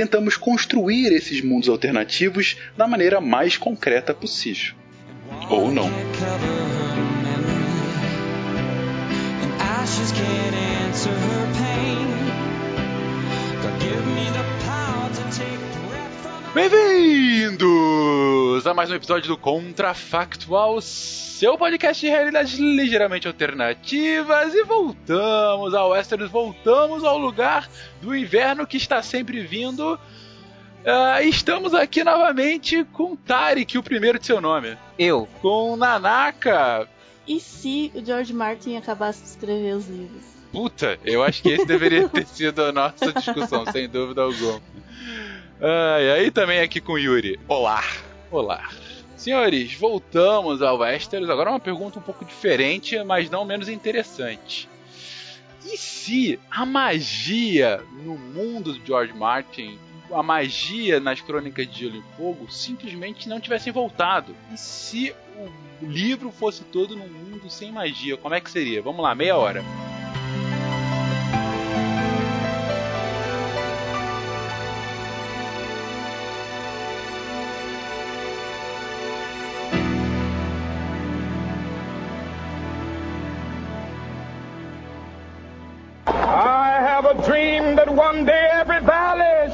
tentamos construir esses mundos alternativos da maneira mais concreta possível. Ou não. Bem-vindos a mais um episódio do Contrafactual, seu podcast de realidades ligeiramente alternativas. E voltamos ao Westeros, voltamos ao lugar do inverno que está sempre vindo. Uh, estamos aqui novamente com Tarek, o primeiro de seu nome. Eu. Com Nanaka. E se o George Martin acabasse de escrever os livros? Puta, eu acho que esse deveria ter sido a nossa discussão, sem dúvida alguma. Ah, e aí também aqui com o Yuri. Olá. Olá. Senhores, voltamos ao Westeros. Agora uma pergunta um pouco diferente, mas não menos interessante. E se a magia no mundo do George Martin, a magia nas Crônicas de Gelo e Fogo, simplesmente não tivessem voltado? E se o livro fosse todo num mundo sem magia, como é que seria? Vamos lá, meia hora.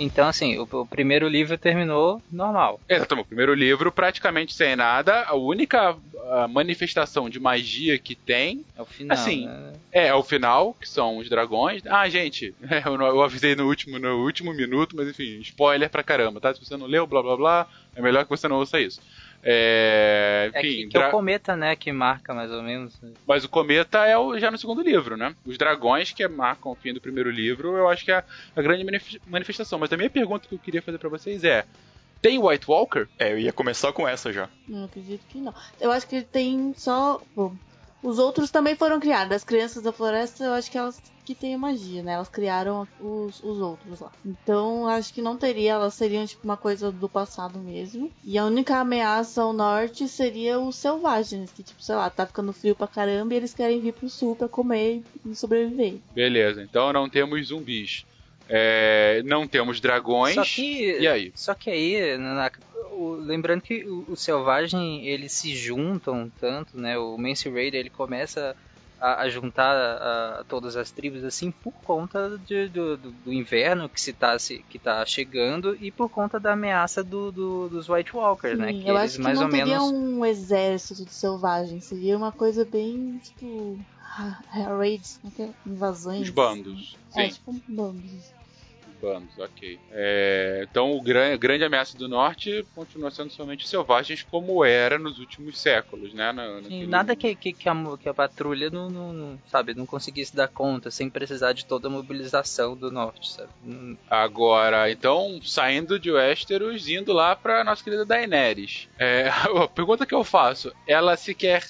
Então assim, o, o, primeiro livro terminou normal. Exatamente, o primeiro livro praticamente sem nada, a única a manifestação de magia que tem. É o final. Assim, né? é, é o final, que são os dragões. Ah, gente, eu, eu avisei no último, no último minuto, mas enfim, spoiler pra caramba, tá? Se você não leu, blá blá blá, é melhor que você não ouça isso. É, enfim, é que, que é o cometa, né, que marca mais ou menos. Mas o cometa é o, já no segundo livro, né? Os dragões que marcam o fim do primeiro livro, eu acho que é a grande manifestação. Mas a minha pergunta que eu queria fazer para vocês é: tem White Walker? É, eu ia começar com essa já. Não acredito que não. Eu acho que tem só. Bom, os outros também foram criados. As crianças da floresta, eu acho que elas que têm magia, né? Elas criaram os, os outros lá. Então, acho que não teria. Elas seriam tipo uma coisa do passado mesmo. E a única ameaça ao norte seria os selvagens, que tipo, sei lá, tá ficando frio pra caramba e eles querem vir pro sul pra comer e sobreviver. Beleza, então não temos zumbis. É, não temos dragões. Só que, e aí? Só que aí, na, o, lembrando que o, o, selvagem eles se juntam tanto, né? O Mance Raider ele começa a, a juntar a, a todas as tribos assim por conta de, do, do, do, inverno que se tá se, que tá chegando e por conta da ameaça do, do dos White Walkers, Sim, né? Que eu eles acho que mais não ou teria menos... um exército de selvagens, seria uma coisa bem tipo raids, é invasões. Os bandos. É, Sim. tipo bandos bandos, ok. É, então o gran, grande ameaça do norte continua sendo somente selvagens, como era nos últimos séculos, né? Na, Sim, nada que, que, que, a, que a patrulha não, não, não, sabe, não conseguisse dar conta sem precisar de toda a mobilização do norte, sabe? Agora, então, saindo de Westeros, indo lá pra nossa querida Daenerys. É, a pergunta que eu faço, ela sequer.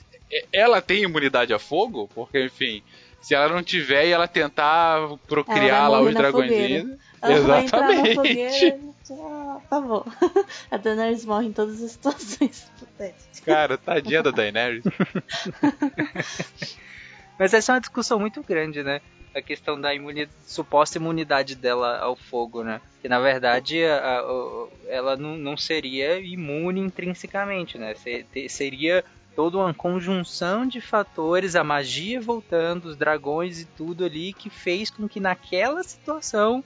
Ela tem imunidade a fogo? Porque, enfim, Se ela não tiver e ela tentar Ela procriar vai lá morrer os dragõezinhos. Exatamente. fogueira. Ah, tá bom. A Daenerys morre em todas as situações hipotéticas. Cara, tadinha da Daenerys. Mas essa é uma discussão muito grande, né? A questão da imuni- suposta imunidade dela ao fogo, né? Que na verdade a- a- ela não, não seria imune intrinsecamente, né? Se- te- seria toda uma conjunção de fatores, a magia voltando, os dragões e tudo ali que fez com que naquela situação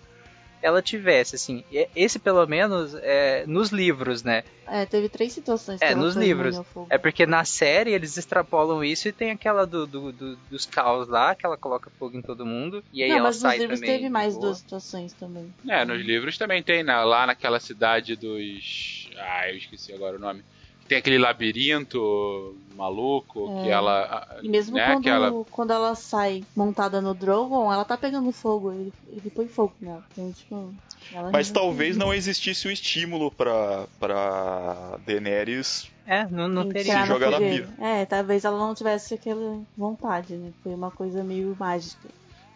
ela tivesse, assim, e- esse pelo menos é nos livros, né? É, teve três situações que É, ela nos livros. É porque na série eles extrapolam isso e tem aquela do, do- do- dos caos lá, que ela coloca fogo em todo mundo. E aí Não, ela mas sai nos livros também. teve mais de duas boa. situações também. É, nos livros também tem, né? lá naquela cidade dos. Ah, eu esqueci agora o nome. Tem aquele labirinto maluco que É. ela. E mesmo né, quando, que ela quando ela sai montada no Drogon, ela tá pegando fogo. Ele, ele põe fogo nela. Então, tipo, ela Mas talvez não existisse o estímulo pra, pra Daenerys. É, não, não entrar teria. Se jogar na. É, talvez ela não tivesse aquela vontade, né? Foi uma coisa meio mágica.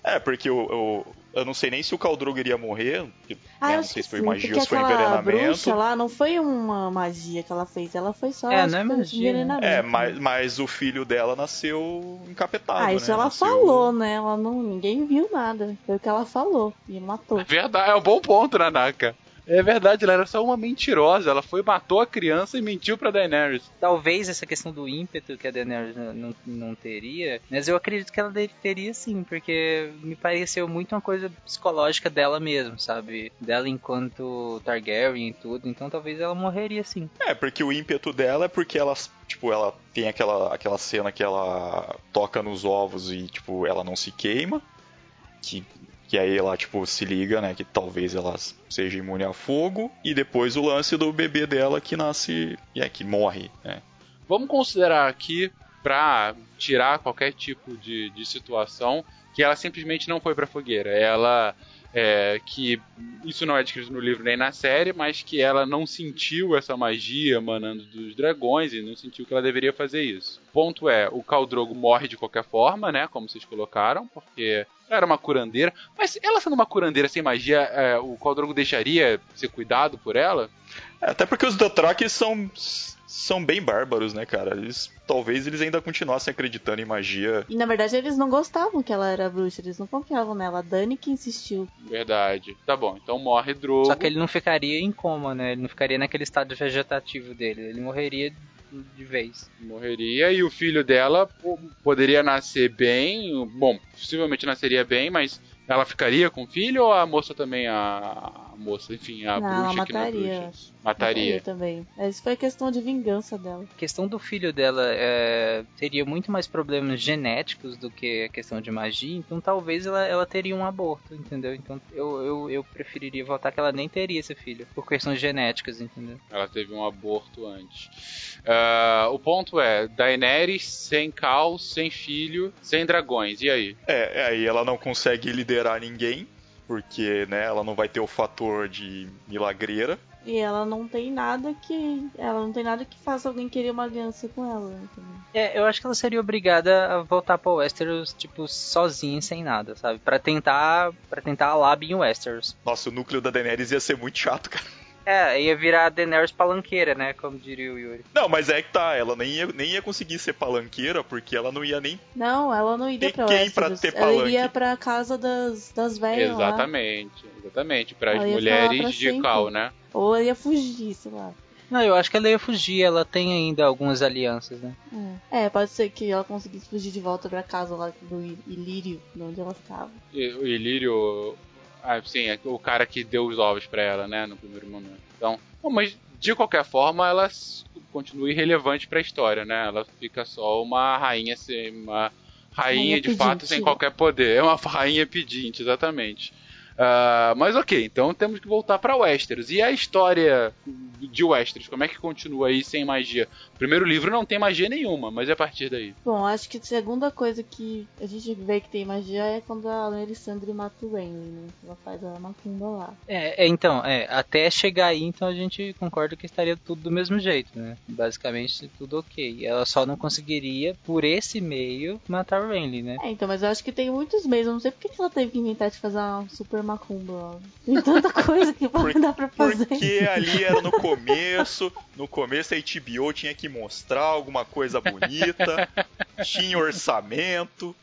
É, porque eu, eu, não sei nem se o Khal iria morrer. porque, Ah, né, não sei se foi sim, magia ou se foi envenenamento. bruxa lá não foi uma magia que ela fez, ela foi só É, não é um magia, né? envenenamento. É, mas, mas o filho dela nasceu encapetado. Ah, isso né? ela Nasceu- falou, né? Ela não, ninguém viu nada. Foi o que ela falou e matou. É verdade, é um bom ponto, Nanaka. É verdade, ela era só uma mentirosa. Ela foi, matou a criança e mentiu pra Daenerys. Talvez essa questão do ímpeto que a Daenerys não, não, não teria, mas eu acredito que ela teria sim, porque me pareceu muito uma coisa psicológica dela mesmo, sabe? Dela enquanto Targaryen e tudo, então talvez ela morreria sim. É, porque o ímpeto dela é porque ela, tipo, ela tem aquela, aquela cena que ela toca nos ovos e, tipo, ela não se queima. Que, que aí ela, tipo, se liga, né? Que talvez ela seja imune a fogo. E depois o lance do bebê dela que nasce. É, que morre, né? Vamos considerar aqui, pra tirar qualquer tipo de, de situação, que ela simplesmente não foi pra fogueira. Ela. É, que isso não é descrito no livro nem na série, mas que ela não sentiu essa magia emanando dos dragões e não sentiu que ela deveria fazer isso. Ponto é, o Khal Drogo morre de qualquer forma, né, como vocês colocaram, porque ela era uma curandeira. Mas ela sendo uma curandeira sem magia, é, o Khal Drogo deixaria ser cuidado por ela? É, Até porque os Dothraki são, são bem bárbaros, né, cara? Eles, talvez eles ainda continuassem acreditando em magia. E na verdade eles não gostavam que ela era bruxa, eles não confiavam nela. A Dani que insistiu. Verdade. Tá bom, então morre Drogo. Só que ele não ficaria em coma, né? Ele não ficaria naquele estado vegetativo dele, ele morreria de vez. morreria e o filho dela po- poderia nascer bem, bom, possivelmente nasceria bem, mas ela ficaria com o filho ou a moça também, a moça, enfim, a não, ela bruxa que não é mataria. bruxa? Mataria. também. Isso foi questão de vingança dela. A questão do filho dela é, teria muito mais problemas genéticos do que a questão de magia, então talvez ela, ela teria um aborto, entendeu? Então eu, eu, eu preferiria votar que ela nem teria esse filho, por questões genéticas, entendeu? Ela teve um aborto antes. Ah, o ponto é, Daenerys sem Cal, sem filho, sem dragões, e aí? É, aí ela não consegue liderar ninguém, porque, né, ela não vai ter o fator de milagreira. E ela não tem nada que. Ela não tem nada que faça alguém querer uma aliança com ela. entendeu? É, eu acho que ela seria obrigada a voltar pra Westeros, tipo, sozinha, sem nada, sabe? Pra tentar, para tentar a lab em Westeros. Nossa, o núcleo da Daenerys ia ser muito chato, cara. É, ia virar a Daenerys palanqueira, né? Como diria o Yuri. Não, mas é que tá, ela nem ia, nem ia conseguir ser palanqueira, porque ela não ia nem. Não, ela não iria Tem pra quem pra ter ela palanque? iria pra casa das, das velhas lá. exatamente, exatamente, para as Ela ia lá mulheres pra de sempre. Cal, né? Ou ela ia fugir, sei lá. Não, eu acho que ela ia fugir, ela tem ainda algumas alianças, né? É. É, pode ser que ela conseguisse fugir de volta pra casa lá do Il- Ilírio, de onde ela ficava. E- O Ilírio, ah, sim, é o cara que deu os ovos pra ela, né, no primeiro momento. Então, bom, mas de qualquer forma, ela continua irrelevante pra história, né? Ela fica só uma rainha, sem- uma rainha, Rainha de fato pedinte. sem qualquer poder. É uma rainha pedinte, exatamente. Uh, mas ok, então temos que voltar para Westeros. E a história de Westeros, como é que continua aí sem magia? O primeiro livro não tem magia nenhuma, mas é a partir daí. Bom, acho que a segunda coisa que a gente vê que tem magia é quando a Melisandre mata o Renly, né? Ela faz a macumba lá. É, é, então, é, até chegar aí, então a gente concorda que estaria tudo do mesmo jeito, né? Basicamente tudo ok. Ela só não conseguiria, por esse meio, matar o Renly, né? É, então, mas eu acho que tem muitos meios. Eu não sei porque que ela teve que inventar de fazer uma super macumba. Tem tanta coisa que pode dar pra fazer. Porque ali era no começo, no começo a HBO tinha que mostrar alguma coisa bonita, tinha orçamento.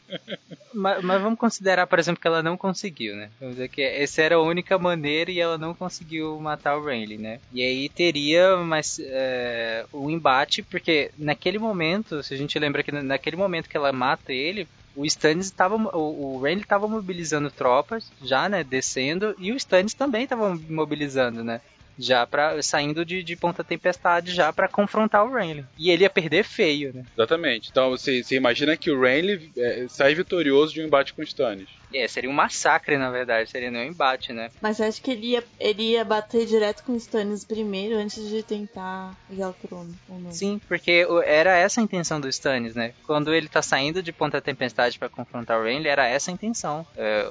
Mas, mas, vamos considerar, por exemplo, que ela não conseguiu, né? Vamos dizer que essa era a única maneira e ela não conseguiu matar o Renly, né? E aí teria mais é, um embate, porque naquele momento, se a gente lembra que naquele momento que ela mata ele, o Stannis estava o, o Renly estava mobilizando tropas já, né, descendo e o Stannis também estava mobilizando, né? já para saindo de, de Ponta Tempestade já para confrontar o Renly. E ele ia perder feio, né? Exatamente. Então você, você imagina que o Renly é, sai vitorioso de um embate com o Stannis. É, seria um massacre, na verdade, seria nem um embate, né? Mas acho que ele ia, ele ia bater direto com o Stannis primeiro antes de tentar pegar o trono, ou não? Sim, porque era essa a intenção do Stannis, né? Quando ele tá saindo de Ponta Tempestade para confrontar o Renly, era essa a intenção. É,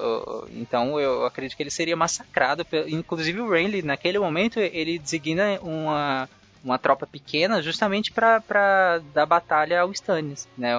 então eu acredito que ele seria massacrado. Inclusive o Renly, naquele momento, ele designa uma uma tropa pequena justamente para dar batalha ao Stannis, né,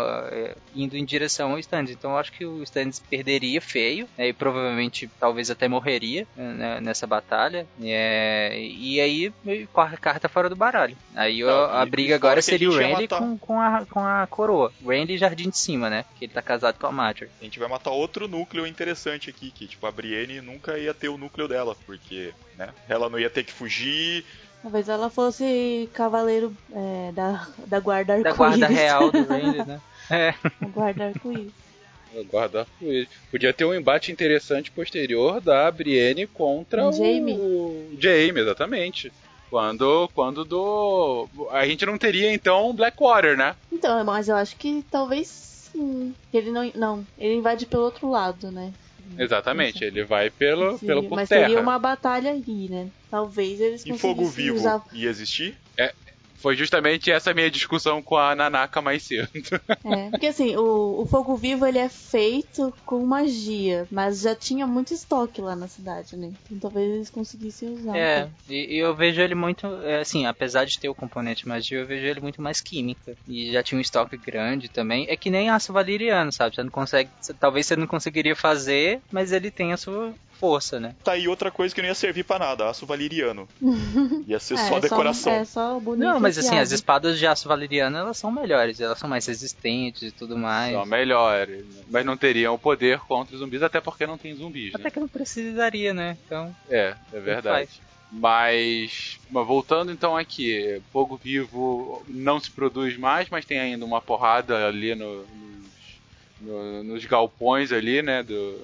indo em direção ao Stannis. Então eu acho que o Stannis perderia feio né, e provavelmente talvez até morreria né, nessa batalha. É, e aí a carta fora do baralho. Aí Não, a briga agora seria o Randy matar... com, com, a, com a coroa. Randy Jardim de Cima, né? Que ele tá casado com a Marjorie. A gente vai matar outro núcleo interessante aqui, que tipo a Brienne nunca ia ter o núcleo dela, porque né, ela não ia ter que fugir Talvez ela fosse cavaleiro é, da, da guarda arco-íris. Da guarda real do Randy, né? É. A guarda arco-íris. Guarda arco-íris. Podia ter um embate interessante posterior da Brienne contra o Jaime. O Jaime, exatamente. Quando, quando do. A gente não teria então Blackwater, né? Então, mas eu acho que talvez sim. Ele não. Não, ele invade pelo outro lado, né? Exatamente, ele vai pelo, Sim, pelo por mas terra. seria uma batalha ali, né? Talvez eles E fogo vivo usar... ia existir? É, foi justamente essa minha discussão com a Nanaka mais cedo. É, porque assim, o, o fogo vivo ele é feito com magia, mas já tinha muito estoque lá na cidade, né? Então talvez eles conseguissem usar. É, e, e, eu vejo ele muito, é, assim, apesar de ter o componente magia, eu vejo ele muito mais química. E já tinha um estoque grande também. É que nem aço valeriano, sabe? Você não consegue, talvez você não conseguiria fazer, mas ele tem a sua força, né? Tá aí outra coisa que não ia servir para nada, aço valeriano. Ia ser é, só decoração. Só, é só bonito. Não, mas assim, as espadas de aço valeriano, elas são melhores, elas são mais resistentes e tudo mais. São melhores, mas não teriam o poder contra os zumbis, até porque não tem zumbis, Até né? que não precisaria, né? Então... É, é verdade. Mas, mas, voltando então aqui, fogo vivo não se produz mais, mas tem ainda uma porrada ali no, nos, no, nos galpões ali, né, do,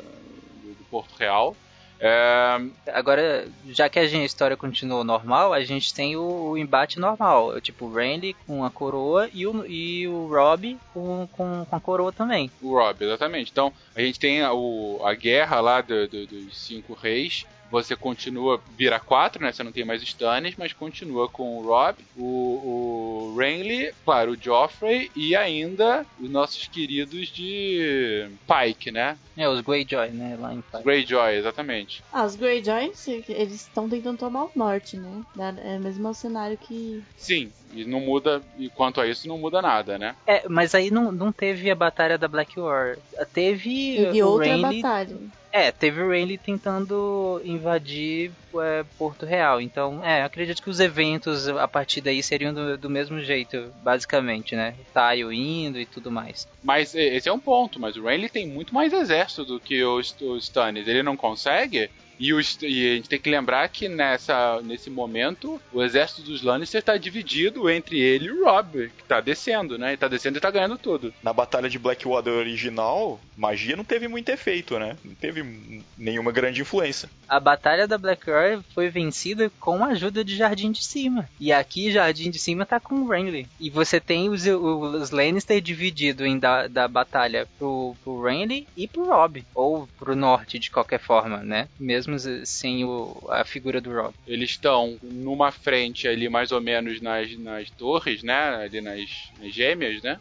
Porto Real. É... Agora, já que a, história continuou normal, a gente tem o, o embate normal. Tipo, o Randy com a coroa e o, e o Rob com, com, com, a coroa também. O Rob, exatamente. Então, a gente tem a, o, a guerra lá do, do, dos cinco reis você continua, vira 4, né? Você não tem mais Stannis, mas continua com o Rob, o, o Renly, claro, o Joffrey e ainda os nossos queridos de Pike, né? É, os Greyjoy, né? Lá em Pike. Greyjoy, exatamente. Ah, os Greyjoy, eles estão tentando tomar o norte, né? É o mesmo cenário que. Sim, e não muda, e quanto a isso, não muda nada, né? É, mas aí não, não teve a batalha da Blackwater. Teve. Teve outra Renly... batalha. É, teve o Rayleigh tentando invadir é, Porto Real. Então, é, acredito que os eventos a partir daí seriam do, do mesmo jeito, basicamente, né? Tile indo e tudo mais. Mas esse é um ponto, mas o Rayleigh tem muito mais exército do que os, os Stannis. Ele não consegue e, os, e, a gente tem que lembrar que nessa, nesse momento o exército dos Lannister está dividido entre ele e o Rob, que está descendo, né? Ele tá descendo e está ganhando tudo. Na batalha de Blackwater original, magia não teve muito efeito, né? Não teve nenhuma grande influência. A batalha da Blackwater foi vencida com a ajuda de Jardim de Cima. E aqui Jardim de Cima tá com o Renly. E você tem os, os Lannister dividido em da, da batalha pro, pro Renly e pro Rob. Ou pro norte, de qualquer forma, né? Mesmo eh, sem o, a figura do Rob. Eles estão numa frente ali, mais ou menos nas, nas torres, né? Ali nas, nas gêmeas, né?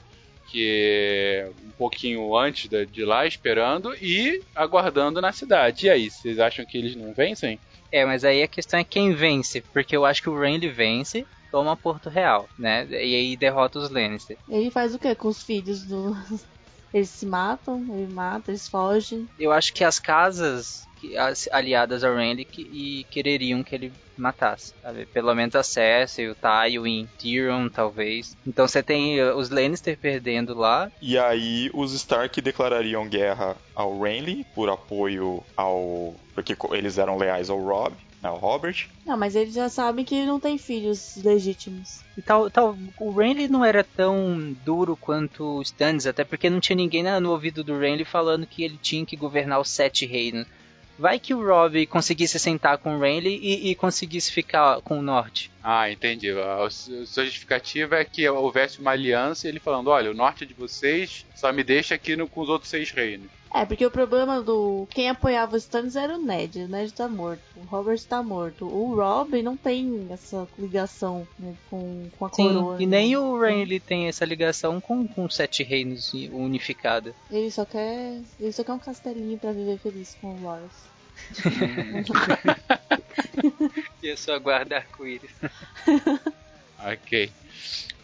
Que é um pouquinho antes de, de lá, esperando e aguardando na cidade. E aí, vocês acham que eles não vencem? É, mas aí a questão é quem vence, porque eu acho que o Renly vence, toma Porto Real, né? E aí derrota os Lannister. Ele faz o que com os filhos do. Eles se matam, ele mata, eles fogem. Eu acho que as casas que- as- aliadas ao que, e quereriam que ele matasse, sabe? Pelo menos a Cersei, o Tywin, Tyrion, talvez. Então você tem uh, os Lannister perdendo lá. E aí os Stark declarariam guerra ao Renly por apoio ao. Porque eles eram leais ao Rob, né, ao Robert. Não, mas eles já sabem que ele não tem filhos legítimos. E tal, tal, o Renly não era tão duro quanto o Stannis, até porque não tinha ninguém no ouvido do Renly falando que ele tinha que governar os sete reinos. Vai que o Robb conseguisse sentar com o Renly e, e conseguisse ficar com o norte. Ah, entendi. A su- sua justificativa é que houvesse uma aliança e ele falando: olha, o norte é de vocês só me deixa aqui no- com os outros seis reinos. É, porque o problema do. Quem apoiava o Stannis era o Ned. O Ned tá morto. O Robert tá morto. O Rob não tem essa ligação né, com, com a Sim, coroa. e né? nem o Renly tem essa ligação com, com os sete reinos unificada. Ele só quer. Ele só quer um castelinho pra viver feliz com o Loras. E eu só guarda arco-íris. Ok.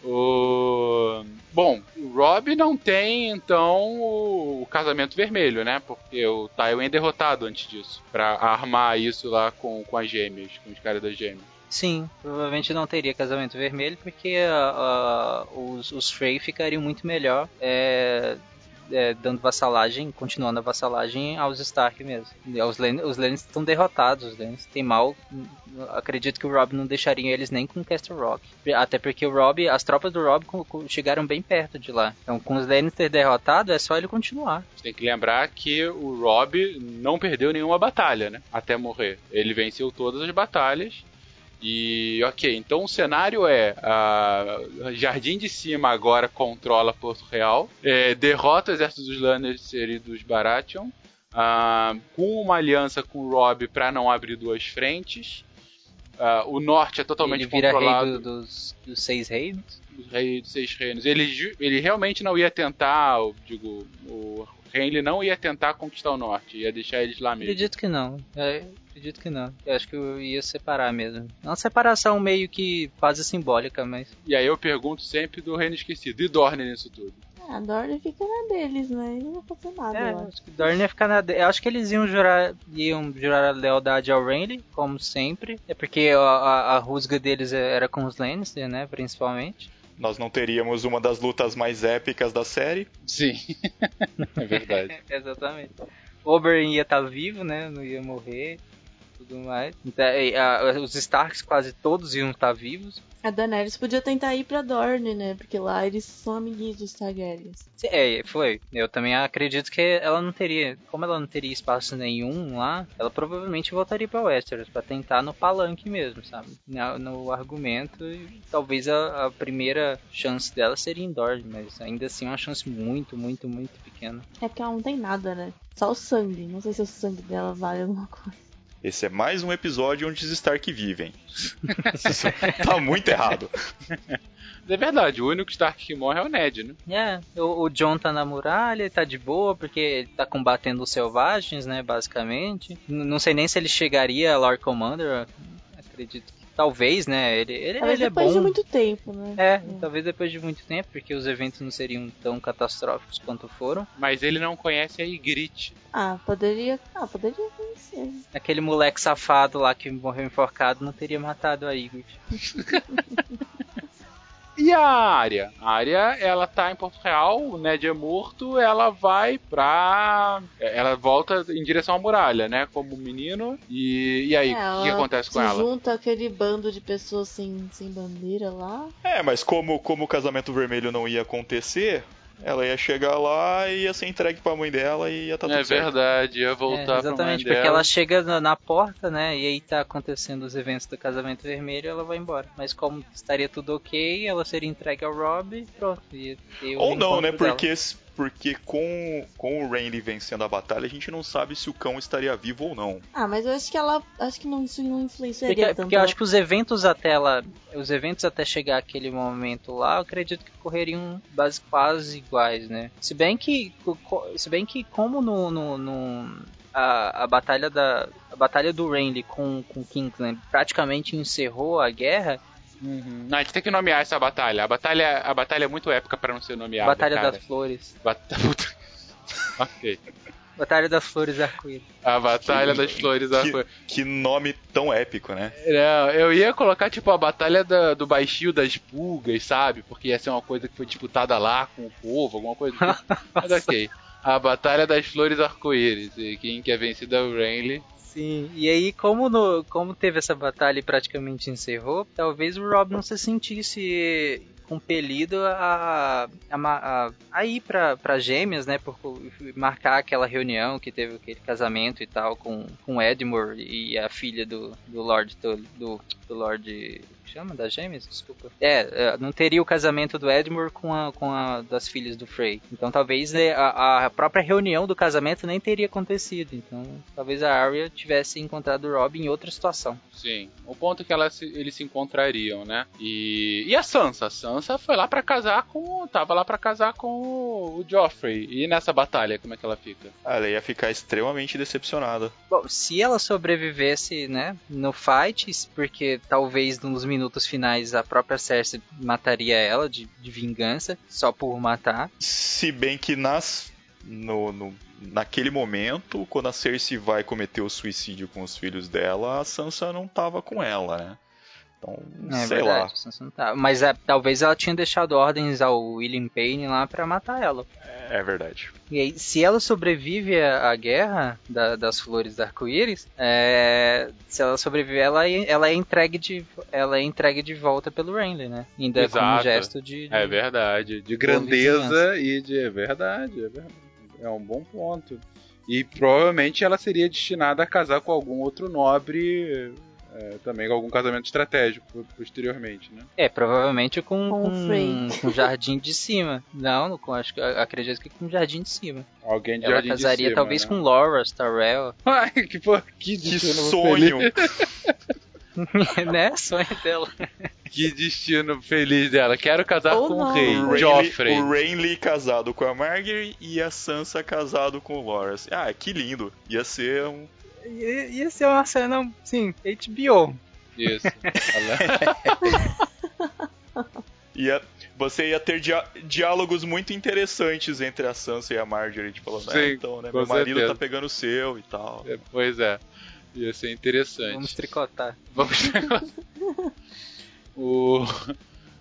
O... Bom, o Rob não tem, então, o, casamento vermelho, né? Porque o Tywin é derrotado antes disso. Pra armar isso lá com, com as gêmeas, com os caras das gêmeas. Sim, provavelmente não teria casamento vermelho porque ah, os, os Frey ficariam muito melhor é, é, dando vassalagem, continuando a vassalagem aos Stark mesmo. Os, Len os estão derrotados, os Lannisters têm mal. Acredito que o Rob não deixaria eles nem com Castle Rock. Até porque o Rob, as tropas do Rob chegaram bem perto de lá. Então, com os Lannister derrotados, é só ele continuar. Tem que lembrar que o Rob não perdeu nenhuma batalha, né? Até morrer. Ele venceu todas as batalhas. E ok, então o cenário é a Jardim de Cima agora controla Porto Real, é, derrota o exército dos Lannister e dos Baratheon, ah, com uma aliança com o Robb para não abrir duas frentes. Ah, o norte é totalmente ele vira controlado rei do- dos, dos seis reinos. rei dos seis reinos. Ele, ele realmente não ia tentar, digo, o Renly não ia tentar conquistar o norte, ia deixar eles lá mesmo. Acredito que não. É, acredito que não. Eu acho que eu ia separar mesmo. É uma separação meio que quase simbólica, mas. E aí eu pergunto sempre do Reino Esquecido, e Dorne nisso tudo? Ah, a Dorne fica na deles, né? Ele não vai fazer nada, É, eu acho. acho que Dorne ia ficar na. Eu acho que eles iam jurar, iam jurar a lealdade ao Renly, como sempre. É porque a, a, a rusga deles era com os Lannister, né? Principalmente. Nós não teríamos uma das lutas mais épicas da série. Sim, é verdade. Exatamente. Oberyn ia estar vivo, né? Não ia morrer. Tudo mais. Então, a- os Starks quase todos iam estar vivos. A Daenerys podia tentar ir pra Dorne, né? Porque lá eles são amiguinhos dos Targaryens. É, foi. Eu também acredito que ela não teria, como ela não teria espaço nenhum lá, ela provavelmente voltaria para Westeros para tentar no palanque mesmo, sabe? No, no argumento, e talvez a, a primeira chance dela seria em Dorne, mas ainda assim é uma chance muito, muito, muito pequena. É porque ela não tem nada, né? Só o sangue. Não sei se o sangue dela vale alguma coisa. Esse é mais um episódio onde os Stark vivem. Tá muito errado. É verdade, o único Stark que morre é o Ned, né? É, o, o John tá na muralha, ele tá de boa, porque ele tá combatendo os selvagens, né, basicamente. N- não sei nem se ele chegaria a Lord Commander, acredito que talvez, né, ele, ele, Talvez ele é depois bom. de muito tempo, né? É, talvez depois de muito tempo, porque os eventos não seriam tão catastróficos quanto foram. Mas ele não conhece a Ygritte. Ah, poderia. Ah, poderia conhecer. Aquele moleque safado lá que morreu enforcado não teria matado a Ygritte. E a área? A área, ela tá em Porto Real, o Ned é morto, ela vai pra. Ela volta em direção à muralha, né? Como menino. E, e aí, o É, que, acontece com se ela? junta aquele bando de pessoas sem, sem bandeira lá. É, mas como, como o casamento vermelho não ia acontecer, ela ia chegar lá e ia ser entregue pra mãe dela e ia estar É tudo certo. verdade, ia voltar É, pra mãe exatamente, dela. porque ela chega na, na porta, né, e aí tá acontecendo os eventos do casamento vermelho, ela vai embora. Mas como estaria tudo ok, ela seria entregue ao Rob e pronto. Ia ter o Ou não, né? dela. Porque, porque com, com o Renly vencendo a batalha, a gente não sabe se o cão estaria vivo ou não. Ah, mas eu acho que ela. Acho que não, isso não influenciaria Porque, tanto. porque eu acho que os eventos até ela. Os eventos até chegar aquele momento lá, eu acredito que correriam base, quase iguais, né? Se bem que. Se bem que como no. no, no- a, a batalha da. A batalha do Renly com, com Kingsland praticamente encerrou a guerra, Não, a gente tem que nomear essa batalha. A batalha, a batalha é muito épica pra não ser nomeada. Batalha cara. das Flores. Bata- ok. Batalha das Flores Arco-Íris. A Batalha das Flores da Que, que nome tão épico, né? Não, eu ia colocar, tipo, a batalha da- do baixio das pulgas, sabe? Porque ia ser uma coisa que foi disputada lá com o povo, alguma coisa assim. Mas ok. A batalha das flores arco-íris. E quem quer vencer é o Renly. Sim, e aí como, no, como teve essa batalha e praticamente encerrou, talvez o Rob não se sentisse compelido a, a, a, a ir pra Gêmeas, né, por marcar aquela reunião que teve aquele casamento e tal com, com Edmure e a filha do, do Lord do, do Lord chama das Gêmeas, desculpa. É, é, não teria o casamento do Edmure com a, com a das filhas do Frey. Então talvez né, a, a própria reunião do casamento nem teria acontecido. Então talvez a Arya tivesse encontrado o Rob em outra situação. Sim. O ponto é que elas eles se encontrariam, né? E, e a Sansa? A Sansa foi lá pra casar com. Tava lá pra casar com o, o Joffrey. E nessa batalha, como é que ela fica? Ela ia ficar extremamente decepcionada. Bom, se ela sobrevivesse, né, no fight, porque talvez nos minutos finais a própria Cersei mataria ela de, de vingança, só por matar. Se bem que nas. No, no- naquele momento, quando a Cersei vai cometer o suicídio com os filhos dela, a Sansa não tava com ela, né? Então, É sei verdade, lá. Tá. Mas é, talvez ela tinha deixado ordens ao William Payne lá pra matar ela. É verdade. E aí, se ela sobrevive à, guerra da- das flores do arco-íris, é, se ela sobreviver, ela, é- ela é entregue de ela é entregue de volta pelo Renly, né? Ainda como um Exato. gesto de, de- É verdade. De grandeza e de. É verdade, é verdade. É um bom ponto. E provavelmente ela seria destinada a casar com algum outro nobre. é, também com algum casamento estratégico posteriormente, né? É, provavelmente com, Com o com, jardim de cima. Não, com, acho que acredito que com o jardim de cima. Alguém de ela Jardim de casaria Cima, talvez né? com Loras Tyrell. Ai, que, que, Que sonho! né? Sonho dela. Que destino feliz dela. Quero casar Ou com não. o rei, O Joffrey. o Renly casado com a Margaery e a Sansa casado com o Loras. Ah, que lindo. Ia ser um. Ia, ia ser uma cena, sim, HBO. Isso. Ia, você ia ter dia- diálogos muito interessantes entre a Sansa e a Margaery, tipo, falando, Sim, "É, então, né, meu marido certeza. tá pegando o seu e tal. É, pois é. Ia ser interessante. Vamos tricotar. Vamos o,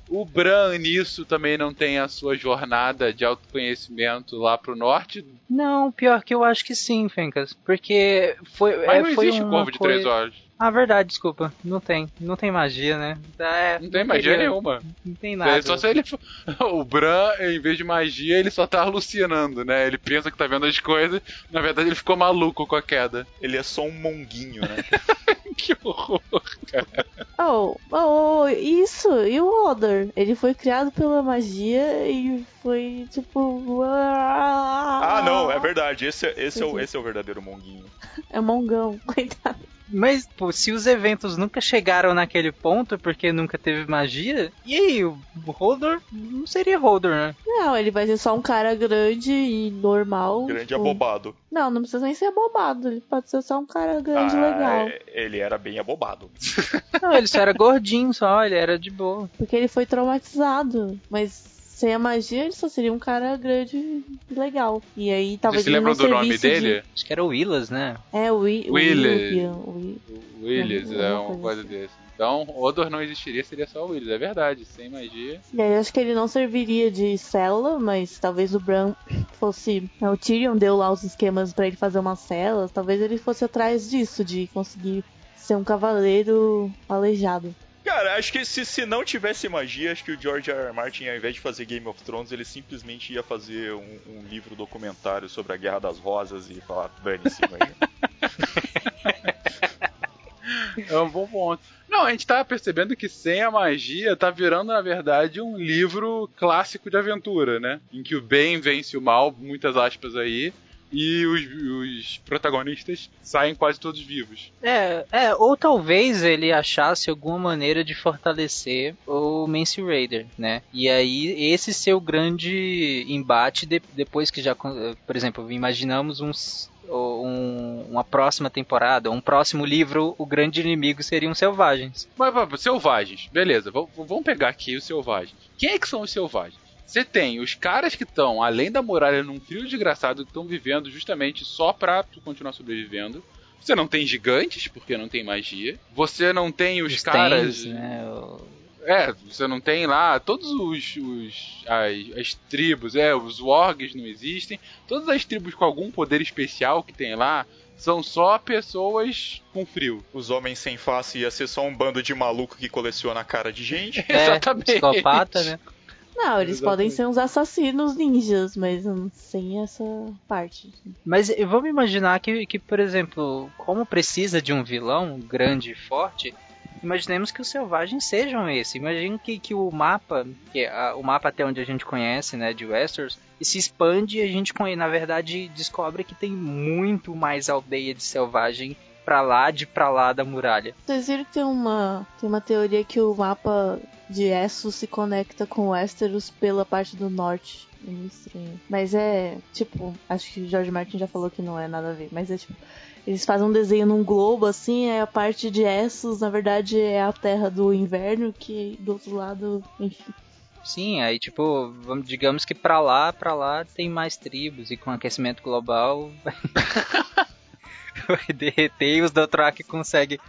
o Bran nisso também não tem a sua jornada de autoconhecimento lá pro norte. Não, pior que eu acho que sim, Fencas. Porque foi. Mas é, não foi existe uma corvo de coisa... três horas. Ah, verdade, desculpa. Não tem. Não tem magia, né? É, Não tem magia teria- nenhuma. Não tem nada. É só se ele for- O Bran, em vez de magia, ele só tá alucinando, né? Ele pensa que tá vendo as coisas, na verdade ele ficou maluco com a queda. Ele é só um monguinho, né? Que horror, cara. Oh, oh, isso! E o Odor? Ele foi criado pela magia e foi tipo. ah, não, é verdade. Esse, é- esse, é, o, esse é o verdadeiro monguinho. É mongão, coitado. Mas, pô, se os eventos nunca chegaram naquele ponto porque nunca teve magia, e aí, o Holdor não seria Holdor, né? Não, ele vai ser só um cara grande e normal. Grande tipo- abobado. Não, não precisa nem ser abobado. Ele pode ser só um cara grande e Ah, legal. é- ele era bem abobado. Não, ele só era gordinho só, ele era de boa. Porque ele foi traumatizado. Mas sem a magia, ele só seria um cara grande e legal. E aí talvez Vocês se ele do nome servisse de- dele? Acho que era o Willas, né? É, o Wi- o Willis. Willis é uma coisa assim. desse. Então, Odor não existiria, seria só o Willis, é verdade. Sem magia. E aí acho que ele não serviria de célula, mas talvez o Bran fosse. O Tyrion deu lá os esquemas pra ele fazer umas celas. Talvez ele fosse atrás disso, de conseguir ser um cavaleiro aleijado. Cara, acho que se, se não tivesse magia, acho que o George R. R. Martin, ao invés de fazer Game of Thrones, ele simplesmente ia fazer um, um livro documentário sobre a Guerra das Rosas e falar, dane-se. É um bom ponto. Não, a gente tá percebendo que sem a magia tá virando, na verdade, um livro clássico de aventura, né? Em que o bem vence o mal, muitas aspas aí, e os, os protagonistas saem quase todos vivos. É, é, ou talvez ele achasse alguma maneira de fortalecer o Mance Raider, né? E aí esse ser o grande embate de, depois que já, por exemplo, imaginamos uns um, uma próxima temporada, um próximo livro, o grande inimigo seriam selvagens. Mas, mas selvagens, beleza, vamos pegar aqui os selvagens. Quem é que são os selvagens? Você tem os caras que estão além da muralha num frio desgraçado que estão vivendo justamente só pra continuar sobrevivendo. Você não tem gigantes, porque não tem magia. Você não tem os, os caras. né? É, você não tem lá todos os. os as, as, tribos, é, os wargs não existem. Todas as tribos com algum poder especial que tem lá são só pessoas com frio. Os homens sem face ia ser só um bando de maluco que coleciona a cara de gente. É, Exatamente. Psicopata, né? Não, eles Exatamente. podem ser uns assassinos ninjas, mas sem essa parte. Mas vamos imaginar que, que, por exemplo, como precisa de um vilão grande e forte, imaginemos que os selvagens sejam esse. Imagine que, que o mapa, que é o mapa até onde a gente conhece, né, de Westeros, e se expande e a gente, na verdade, descobre que tem muito mais aldeia de selvagem pra lá de pra lá da muralha. Vocês viram que tem uma, tem uma teoria que o mapa de Essos se conecta com Westeros pela parte do norte. É meio estranho. Mas é, tipo, acho que George Martin já falou que não é nada a ver, mas é tipo eles fazem um desenho num globo, assim, é a parte de Essos, na verdade, é a terra do inverno, que do outro lado, enfim. Sim, aí tipo, digamos que pra lá, pra lá tem mais tribos, e com aquecimento global vai derreter e os Dothraki conseguem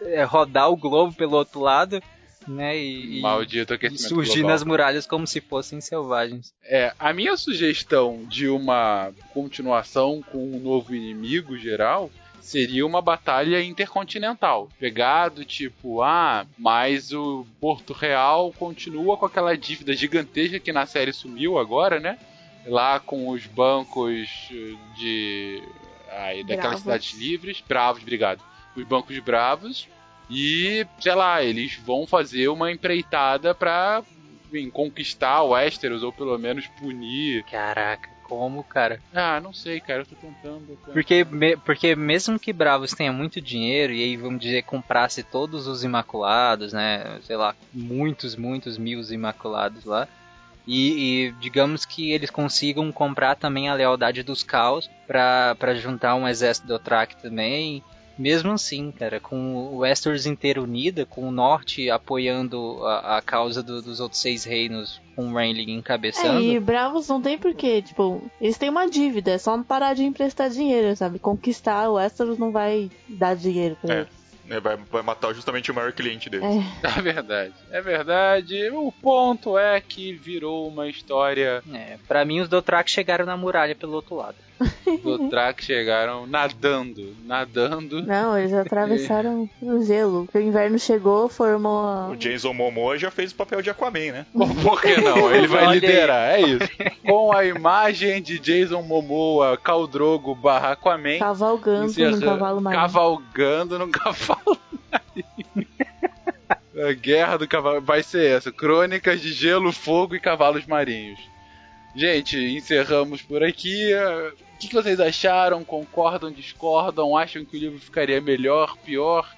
é, rodar o globo pelo outro lado, né? E, Maldito e surgir global. nas muralhas como se fossem selvagens. É, a minha sugestão de uma continuação com um novo inimigo geral seria uma batalha intercontinental. Pegado, tipo, ah, mas o Porto Real continua com aquela dívida gigantesca que na série sumiu agora, né? Lá com os bancos de. Ai, daquelas cidades livres. Bravos, obrigado. Os bancos bravos. E, sei lá, eles vão fazer uma empreitada pra enfim, conquistar o Westeros, ou pelo menos punir. Caraca como, cara. Ah, não sei, cara, eu tô tentando. Cara. Porque, me, porque mesmo que Bravos tenha muito dinheiro e aí, vamos dizer, comprasse todos os Imaculados, né? Sei lá, muitos, muitos mil Imaculados lá. E, e, digamos que eles consigam comprar também a lealdade dos caos para juntar um exército do Otrak também mesmo assim, cara, com o Westeros inteiro unida, com o Norte apoiando a, a causa do, dos outros seis reinos, com o Renly encabeçando. É, e Bravos não tem porquê, tipo, eles têm uma dívida, é só não parar de emprestar dinheiro, sabe? Conquistar o Westeros não vai dar dinheiro pra é. eles. É, vai, vai matar justamente o maior cliente deles. É. é verdade. É verdade. O ponto é que virou uma história. É, pra mim os Dothraki chegaram na muralha pelo outro lado. Dothraki chegaram nadando, nadando. Não, eles atravessaram o gelo. O inverno chegou, formou. A... O Jason Momoa já fez o papel de Aquaman, né? Por que não? Ele vai liderar, é isso. Com a imagem de Jason Momoa, Caldrogo barra Aquaman. Cavalgando num cavalo marinho. Cavalgando num cavalo marinho. A guerra do cavalo vai ser essa: Crônicas de Gelo, Fogo e Cavalos Marinhos. Gente, encerramos por aqui. O que vocês acharam? Concordam, discordam? Acham que o livro ficaria melhor, pior?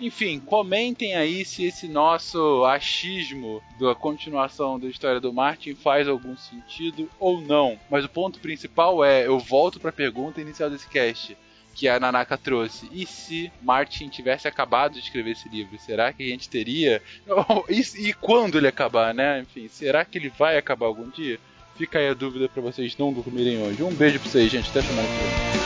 Enfim, comentem aí se esse nosso achismo da continuação da história do Martin faz algum sentido ou não. Mas o ponto principal é, eu volto para a pergunta inicial desse cast que a Nanaka trouxe. E se Martin tivesse acabado de escrever esse livro? Será que a gente teria? e, e quando ele acabar, né? Enfim, será que ele vai acabar algum dia? Fica aí a dúvida para vocês não dormirem hoje. Um beijo pra vocês, gente. Até semana que vem.